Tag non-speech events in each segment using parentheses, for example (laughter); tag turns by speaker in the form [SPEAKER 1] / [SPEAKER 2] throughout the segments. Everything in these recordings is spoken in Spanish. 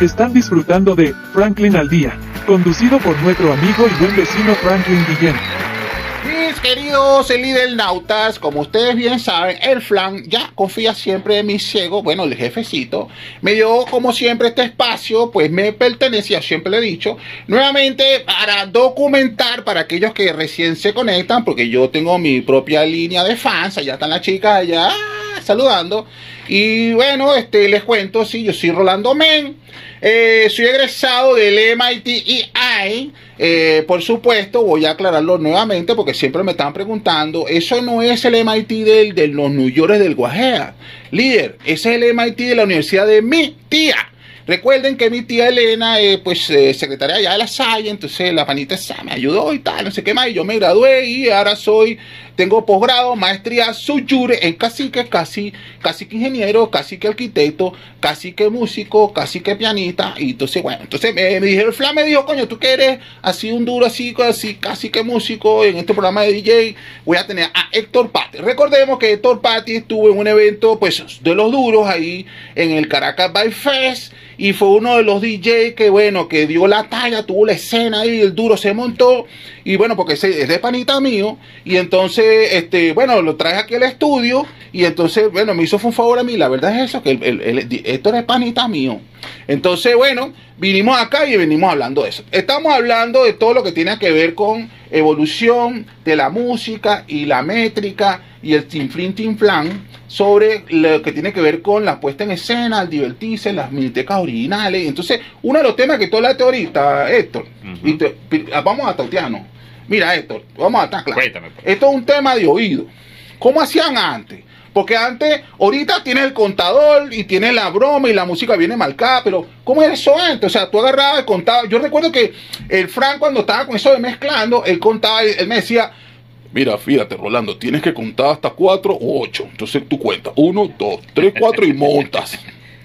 [SPEAKER 1] Están disfrutando de Franklin al Día, conducido por nuestro amigo y buen vecino Franklin Guillén.
[SPEAKER 2] Mis queridos nautas, como ustedes bien saben, el flan ya confía siempre en mi ciego, bueno, el jefecito, me dio como siempre este espacio, pues me pertenecía, siempre le he dicho, nuevamente para documentar para aquellos que recién se conectan, porque yo tengo mi propia línea de fans, allá están las chicas allá saludando, y bueno, este les cuento, sí, yo soy Rolando Men, eh, soy egresado del MIT eh, por supuesto, voy a aclararlo nuevamente porque siempre me están preguntando. Eso no es el MIT del, de los New York del Guajea. Líder, ese es el MIT de la Universidad de mi tía. Recuerden que mi tía Elena, pues eh, secretaria allá de la Salle, entonces la panita esa me ayudó y tal, no sé qué más, y yo me gradué y ahora soy, tengo posgrado, maestría suyure en cacique, casi, casi que ingeniero, casi que arquitecto, casi que músico, casi que pianista, y entonces, bueno, entonces me, me dijeron, Fla me dijo, coño, tú que eres así un duro, así, así, casi que músico en este programa de DJ, voy a tener a Héctor Patti. Recordemos que Héctor Patti estuvo en un evento, pues, de los duros ahí en el Caracas By Fest, y fue uno de los DJs que, bueno, que dio la talla, tuvo la escena ahí, el duro se montó, y bueno, porque es de panita mío, y entonces, este, bueno, lo traje aquí al estudio, y entonces, bueno, me hizo un favor a mí, la verdad es eso, que el, esto es panita mío. Entonces, bueno, vinimos acá y venimos hablando de eso. Estamos hablando de todo lo que tiene que ver con evolución de la música y la métrica y el tinflin tinflan sobre lo que tiene que ver con la puesta en escena, el divertirse, las minitecas originales. Entonces, uno de los temas que tú hablaste ahorita, Héctor, y vamos a Tautiano. Mira, Héctor, vamos a estar claro.
[SPEAKER 3] Pues.
[SPEAKER 2] Esto es un tema de oído. ¿Cómo hacían antes? Porque antes, ahorita tienes el contador y tienes la broma y la música viene marcada, pero ¿cómo era eso antes? O sea, tú agarrabas el contador. Yo recuerdo que el Frank cuando estaba con eso de mezclando, él contaba, él me decía, Mira, fíjate, Rolando, tienes que contar hasta cuatro o ocho. Entonces tú cuentas uno, dos, tres, cuatro y montas.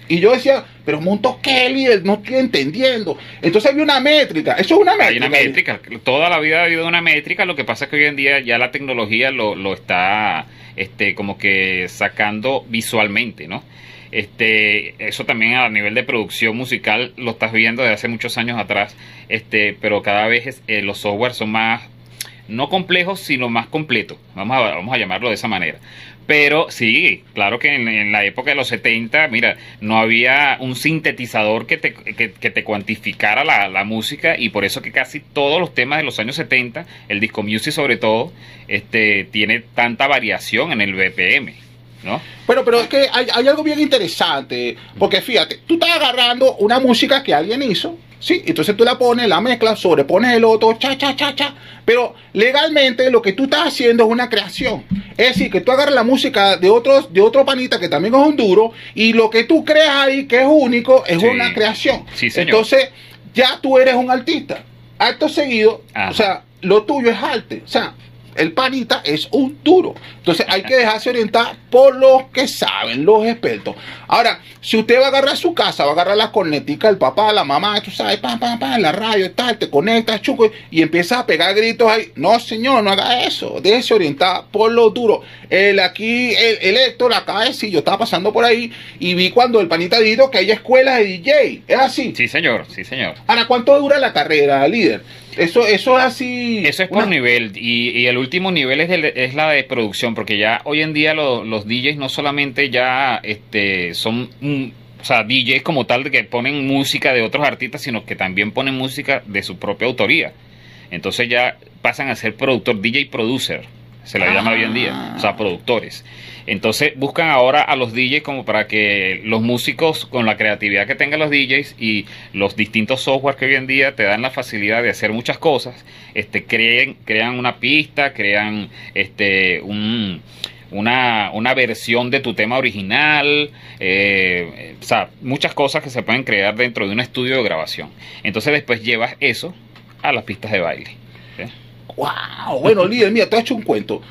[SPEAKER 2] Y yo decía, pero monto qué, líder, no estoy entendiendo. Entonces había una métrica, eso es una métrica.
[SPEAKER 3] Hay una métrica, toda la vida ha habido una métrica, lo que pasa es que hoy en día ya la tecnología lo, lo está este, como que sacando visualmente, ¿no? Este, eso también a nivel de producción musical lo estás viendo desde hace muchos años atrás, este, pero cada vez eh, los softwares son más no complejos, sino más completos. Vamos a, vamos a llamarlo de esa manera. Pero sí, claro que en, la época de los 70, mira, no había un sintetizador que te, que, te cuantificara la, la, música y por eso que casi todos los temas de los años 70, el disco music sobre todo, este, tiene tanta variación en el BPM. ¿No?
[SPEAKER 2] Pero, pero es que hay, hay algo bien interesante, porque fíjate, tú estás agarrando una música que alguien hizo, Sí, entonces tú la pones, la mezclas, sobrepones el otro, cha, cha, cha, cha. Pero legalmente lo que tú estás haciendo es una creación. Es decir, que tú agarras la música de otros, de otro panita que también es un duro, y lo que tú creas ahí, que es único, es una creación.
[SPEAKER 3] Sí, señor.
[SPEAKER 2] Entonces, ya tú eres un artista. Acto seguido, o sea, lo tuyo es arte. O sea, el panita es un duro. Entonces hay que dejarse orientar por los que saben, los expertos. Ahora, si usted va a agarrar su casa, va a agarrar las corneticas del papá, la mamá, tú sabes, pam, pam, pam, la radio, tal, te conectas, chuco, y empiezas a pegar gritos ahí. No, señor, no haga eso. Déjese orientar por lo duro. El aquí, el, Héctor acaba de decir, yo estaba pasando por ahí y vi cuando el panita dijo que hay escuelas de DJ. ¿Es así?
[SPEAKER 3] Sí, señor, sí, señor.
[SPEAKER 2] Ahora, ¿cuánto dura la carrera, líder? Eso, eso es así.
[SPEAKER 3] Eso es por nivel. Y, el último nivel es, es, la de producción, porque ya hoy en día los DJs no solamente ya este, son. o sea, DJs como tal que ponen música de otros artistas, sino que también ponen música de su propia autoría. Entonces ya pasan a ser productor, DJ producer, se la llama hoy en día, o sea, productores. Entonces buscan ahora a los DJs como para que los músicos, con la creatividad que tengan los DJs y los distintos softwares que hoy en día te dan la facilidad de hacer muchas cosas, este, creen, crean una pista, crean este, un, una, una, versión de tu tema original, eh, o sea, muchas cosas que se pueden crear dentro de un estudio de grabación. Entonces después llevas eso a las pistas de baile.
[SPEAKER 2] ¡Wow! Bueno, líder, mira, te he hecho un cuento.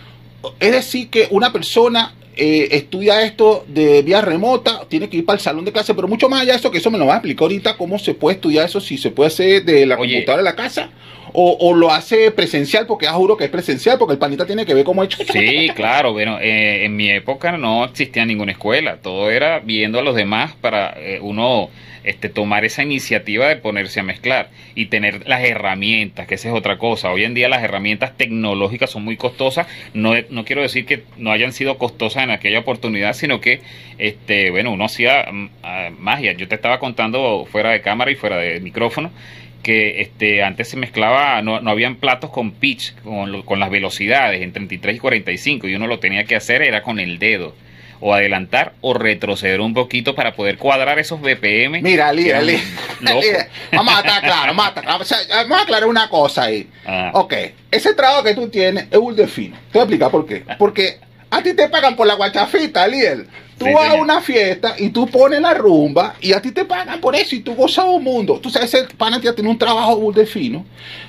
[SPEAKER 2] Es decir, que una persona eh, estudia esto de vía remota, tiene que ir para el salón de clase, pero mucho más allá de eso, que eso me lo va a explicar ahorita, cómo se puede estudiar eso, si se puede hacer de la computadora de la casa, o, lo hace presencial? Porque ya juro que es presencial, porque el panita tiene que ver cómo hecho. (laughs)
[SPEAKER 3] Sí, claro, bueno, eh, en mi época no existía ninguna escuela, todo era viendo a los demás para eh, uno este, tomar esa iniciativa de ponerse a mezclar y tener las herramientas, que esa es otra cosa. Hoy en día las herramientas tecnológicas son muy costosas, no, no quiero decir que no hayan sido costosas en aquella oportunidad, sino que, este, bueno, uno hacía mm, ah, magia. Yo te estaba contando fuera de cámara y fuera de micrófono que este, antes se mezclaba, no, no habían platos con pitch, con, con las velocidades en 33 y 45, y uno lo tenía que hacer era con el dedo, o adelantar o retroceder un poquito para poder cuadrar esos BPM.
[SPEAKER 2] Mira, (laughs)
[SPEAKER 3] locos.
[SPEAKER 2] líder, Vamos a estar claros, vamos a, estar vamos a aclarar una cosa ahí.
[SPEAKER 3] Ah.
[SPEAKER 2] Ok, ese trabajo que tú tienes es un fino. Te voy a explicar por qué. Porque a ti te pagan por la guachafita, líder. Tú vas a una fiesta y tú pones la rumba y a ti te pagan por eso y tú gozas un mundo. Tú sabes, ese panita tiene un trabajo de fino.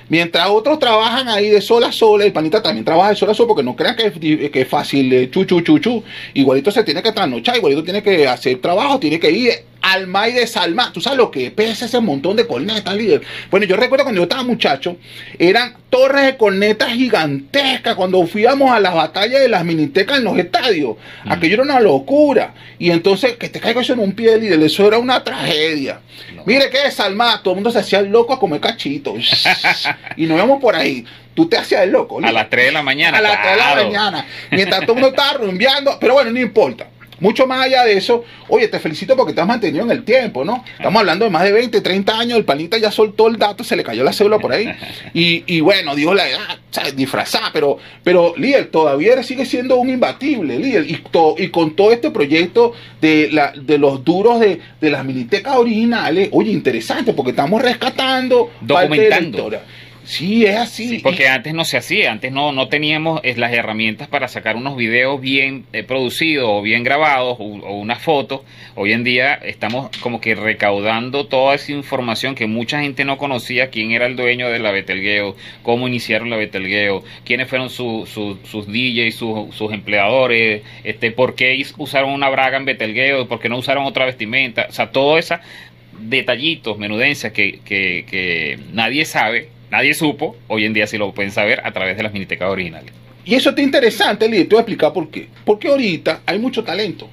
[SPEAKER 2] Mientras otros trabajan ahí de sol a sol, el panita también trabaja de sol a sol porque no crean que es, que es fácil, eh, chu, chu, chu, chu. Igualito se tiene que trasnochar, igualito tiene que hacer trabajo, tiene que ir al mar y desalmar. Tú sabes lo que pesa ese montón de cornetas, líder. Bueno, yo recuerdo cuando yo estaba muchacho, eran torres de cornetas gigantescas cuando fuíamos a las batallas de las minitecas en los estadios. Aquello era una locura. Y entonces, que te caiga eso en un pie, líder, eso era una tragedia.
[SPEAKER 3] No.
[SPEAKER 2] Mire que desalmar, todo el mundo se hacía el loco a comer cachitos. (laughs) y nos vemos por ahí. Tú te hacías el loco.
[SPEAKER 3] A
[SPEAKER 2] líder.
[SPEAKER 3] las 3 de la mañana.
[SPEAKER 2] A las 3 de la mañana. Mientras todo el mundo estaba rumbeando. Pero bueno, no importa. Mucho más allá de eso, oye, te felicito porque te has mantenido en el tiempo, ¿no? Estamos hablando de más de 20, 30 años, el panita ya soltó el dato, se le cayó la cédula por ahí. (laughs) Y, y bueno, dijo la edad, ¿sabes? disfrazada, pero, pero líder, todavía sigue siendo un imbatible, líder. Y, to- y con todo este proyecto de, la, de los duros de, de las minitecas originales, oye, interesante, porque estamos rescatando parte de la
[SPEAKER 3] Documentando.
[SPEAKER 2] historia. Sí, es así.
[SPEAKER 3] Sí, porque antes no se hacía, antes no, no teníamos eh, las herramientas para sacar unos videos bien eh, producidos o bien grabados o, o unas fotos. Hoy en día estamos como que recaudando toda esa información que mucha gente no conocía, quién era el dueño de la Betelgeuse, cómo iniciaron la Betelgeuse, quiénes fueron su- su- sus DJs, sus, sus empleadores, este, por qué usaron una braga en Betelgeuse, por qué no usaron otra vestimenta, o sea, todo esa detallitos, menudencias que, que, que nadie sabe, nadie supo, hoy en día sí lo pueden saber a través de las minitecas originales.
[SPEAKER 2] Y eso está interesante, líder. Te voy a explicar por qué. Porque ahorita hay mucho talento.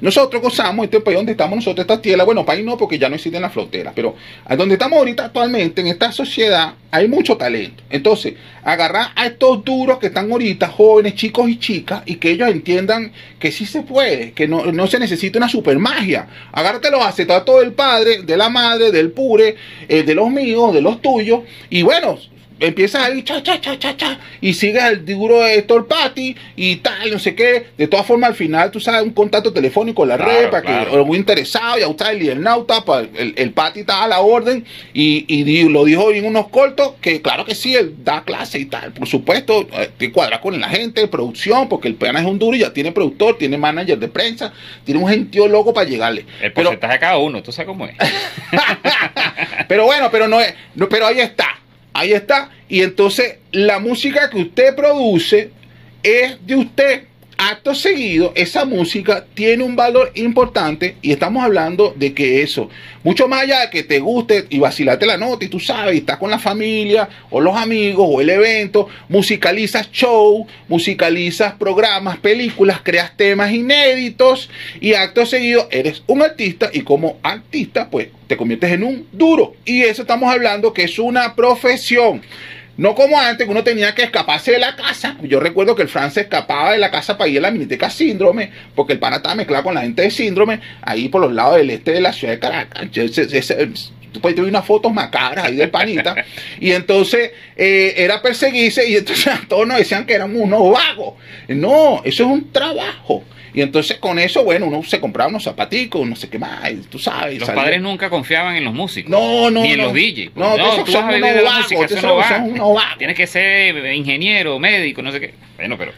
[SPEAKER 2] Nosotros gozamos, este país donde estamos nosotros, esta tierra, bueno, país no, porque ya no existen las fronteras, pero donde estamos ahorita actualmente, en esta sociedad, hay mucho talento. Entonces, agarrar a estos duros que están ahorita, jóvenes, chicos y chicas, y que ellos entiendan que sí se puede, que no, no se necesita una super magia. Agárratelo a todo del padre, de la madre, del pure, eh, de los míos, de los tuyos, y bueno, empiezas ahí, cha, cha, cha, cha, cha, y sigues el duro de Héctor Patti y tal, no sé qué. De todas formas, al final, tú sabes, un contacto telefónico en la
[SPEAKER 3] Claro,
[SPEAKER 2] red para
[SPEAKER 3] claro.
[SPEAKER 2] que muy interesado, ya está el Nauta, pa- el, el Patti está a la orden y, y lo dijo en unos cortos que, claro que sí, él da clase y tal. Por supuesto, eh, te cuadras con la gente, producción, porque el pana es un duro y ya tiene productor, tiene manager de prensa, tiene un gentío loco para llegarle.
[SPEAKER 3] El
[SPEAKER 2] Pero-
[SPEAKER 3] porcentaje de cada uno, ¿tú sabes cómo es? (laughs)
[SPEAKER 2] pero bueno, pero no es, no, pero ahí está, ahí está. Y entonces la música que usted produce es de usted. Acto seguido, esa música tiene un valor importante y estamos hablando de que eso, mucho más allá de que te guste y vacilarte la nota y tú sabes, estás con la familia o los amigos o el evento, musicalizas show, musicalizas programas, películas, creas temas inéditos y acto seguido eres un artista y como artista pues te conviertes en un duro. Y eso estamos hablando que es una profesión. No como antes, que uno tenía que escaparse de la casa. Yo recuerdo que el Fran se escapaba de la casa para ir a la Miniteca Síndrome, porque el pana estaba mezclado con la gente de Síndrome, ahí por los lados del este de la ciudad de Caracas. Tú puedes tener unas fotos macabras ahí del panita. (laughs) y entonces eh, era perseguirse y entonces (laughs) a todos nos decían que éramos unos vagos. No, eso es un trabajo. Y entonces con eso, bueno, uno se compraba unos zapaticos, no sé qué más, tú sabes.
[SPEAKER 3] Los
[SPEAKER 2] salía-
[SPEAKER 3] padres nunca confiaban en los músicos.
[SPEAKER 2] No, no,
[SPEAKER 3] Ni en
[SPEAKER 2] no.
[SPEAKER 3] los DJs.
[SPEAKER 2] No,
[SPEAKER 3] No, tú
[SPEAKER 2] son
[SPEAKER 3] vas a vivir
[SPEAKER 2] unos
[SPEAKER 3] de la música, eso no va. Tienes que ser ingeniero, médico, no sé qué. Bueno, pero.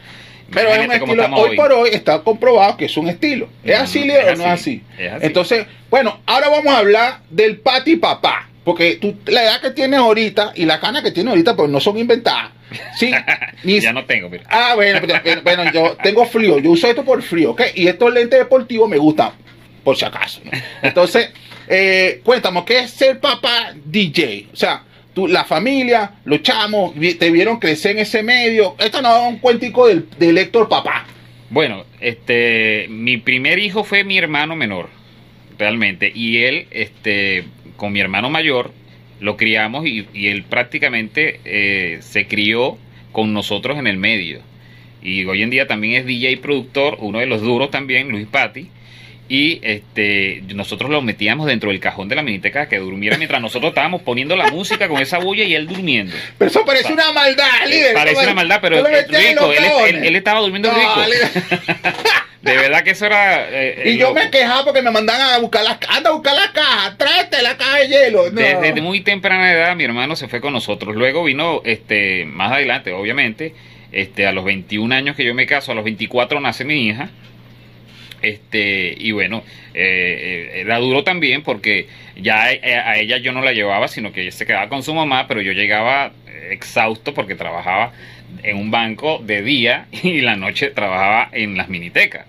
[SPEAKER 2] Pero es un estilo,
[SPEAKER 3] estamos
[SPEAKER 2] hoy, por hoy está comprobado que es un estilo. ¿Es
[SPEAKER 3] Mm,
[SPEAKER 2] así, Leo, o no es
[SPEAKER 3] así? es así.
[SPEAKER 2] Entonces, bueno, ahora vamos a hablar del pati papá. Porque tú, la edad que tienes ahorita y la cana que tienes ahorita, pues no son inventadas. Sí, (laughs) ni-
[SPEAKER 3] ya no tengo, pero.
[SPEAKER 2] Ah, bueno, pero- bueno, yo tengo frío, yo uso esto por frío, ¿ok? Y estos lentes deportivos me gustan, por si acaso. ¿no? Entonces, (laughs) eh, cuéntame, ¿qué es ser papá DJ? O sea, tú, la familia, los chamos, te vieron crecer en ese medio. Esto no es un cuentico del, del Héctor Papá.
[SPEAKER 3] Bueno, este, mi primer hijo fue mi hermano menor, realmente, y él, este, con mi hermano mayor, lo criamos y, y él prácticamente eh, se crió con nosotros en el medio. Y hoy en día también es DJ y productor, uno de los duros también, Luis Patti. Y este, nosotros lo metíamos dentro del cajón de la miniteca que durmiera mientras nosotros estábamos poniendo la música con esa bulla y él durmiendo.
[SPEAKER 2] Pero eso parece
[SPEAKER 3] Pa-
[SPEAKER 2] una maldad, líder.
[SPEAKER 3] Parece
[SPEAKER 2] ¿Cómo-
[SPEAKER 3] una maldad, pero rico. Él, él- él estaba durmiendo
[SPEAKER 2] No,
[SPEAKER 3] rico. (laughs) De verdad que eso era. eh,
[SPEAKER 2] Y
[SPEAKER 3] eh,
[SPEAKER 2] yo
[SPEAKER 3] loco.
[SPEAKER 2] me quejaba porque me mandaban a buscar las anda a buscar las cajas, tráete la caja de hielo. No.
[SPEAKER 3] Desde, desde muy temprana edad mi hermano se fue con nosotros. Luego vino, este, más adelante, obviamente, este, a los 21 años que yo me caso, a los 24 nace mi hija. Este, y bueno, eh, eh, era duro también porque ya a ella yo no la llevaba, sino que ella se quedaba con su mamá, pero yo llegaba exhausto porque trabajaba en un banco de día (laughs) y la noche trabajaba en las minitecas.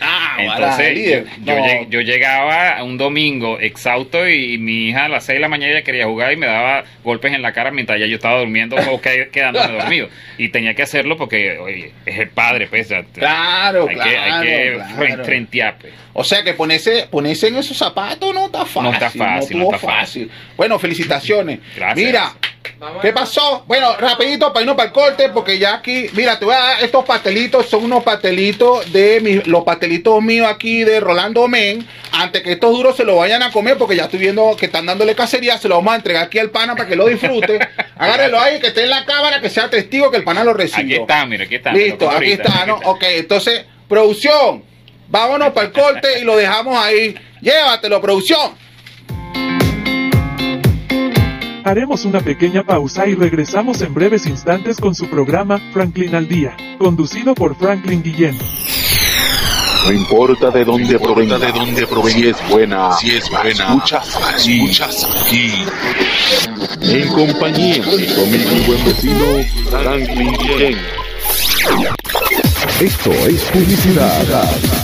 [SPEAKER 2] Ah, (laughs)
[SPEAKER 3] Entonces yo,
[SPEAKER 2] No.
[SPEAKER 3] llegaba un domingo exhausto y, mi hija a las 6 de la mañana ella quería jugar y me daba golpes en la cara mientras ya yo estaba durmiendo o que- (laughs) quedándome dormido. Y tenía que hacerlo porque, oye, es el padre, pues. ya-
[SPEAKER 2] Claro,
[SPEAKER 3] hay
[SPEAKER 2] claro.
[SPEAKER 3] que, hay que
[SPEAKER 2] claro.
[SPEAKER 3] frentear, pues.
[SPEAKER 2] O sea que ponerse, ponerse en esos zapatos no está fácil.
[SPEAKER 3] No está fácil, no está fácil.
[SPEAKER 2] Bueno, felicitaciones.
[SPEAKER 3] Gracias.
[SPEAKER 2] Mira, ¿qué pasó? Bueno, rapidito para irnos para el corte, porque ya aquí, mira, te voy a dar estos pastelitos, son unos pastelitos de mis, los pastelitos míos aquí de Rolando Men. Antes que estos duros se los vayan a comer, porque ya estoy viendo que están dándole cacería, se los vamos a entregar aquí al pana para que lo disfrute. (laughs) Agárrelo ahí, que esté en la cámara, que sea testigo que el pana lo recibió.
[SPEAKER 3] Aquí está, mira, aquí está.
[SPEAKER 2] Listo, aquí
[SPEAKER 3] ahorita,
[SPEAKER 2] está, ¿no? Ok, entonces, producción, vámonos para el corte y lo dejamos ahí. (laughs) Llévatelo, producción.
[SPEAKER 1] Haremos una pequeña pausa y regresamos en breves instantes con su programa Franklin al Día, conducido por Franklin Guillén.
[SPEAKER 4] No importa de dónde provenga, de dónde provenga, si es buena, si es buena, escuchas aquí, escuchas aquí. En compañía de y buen vecino Franklin Guillén.
[SPEAKER 5] Esto es publicidad.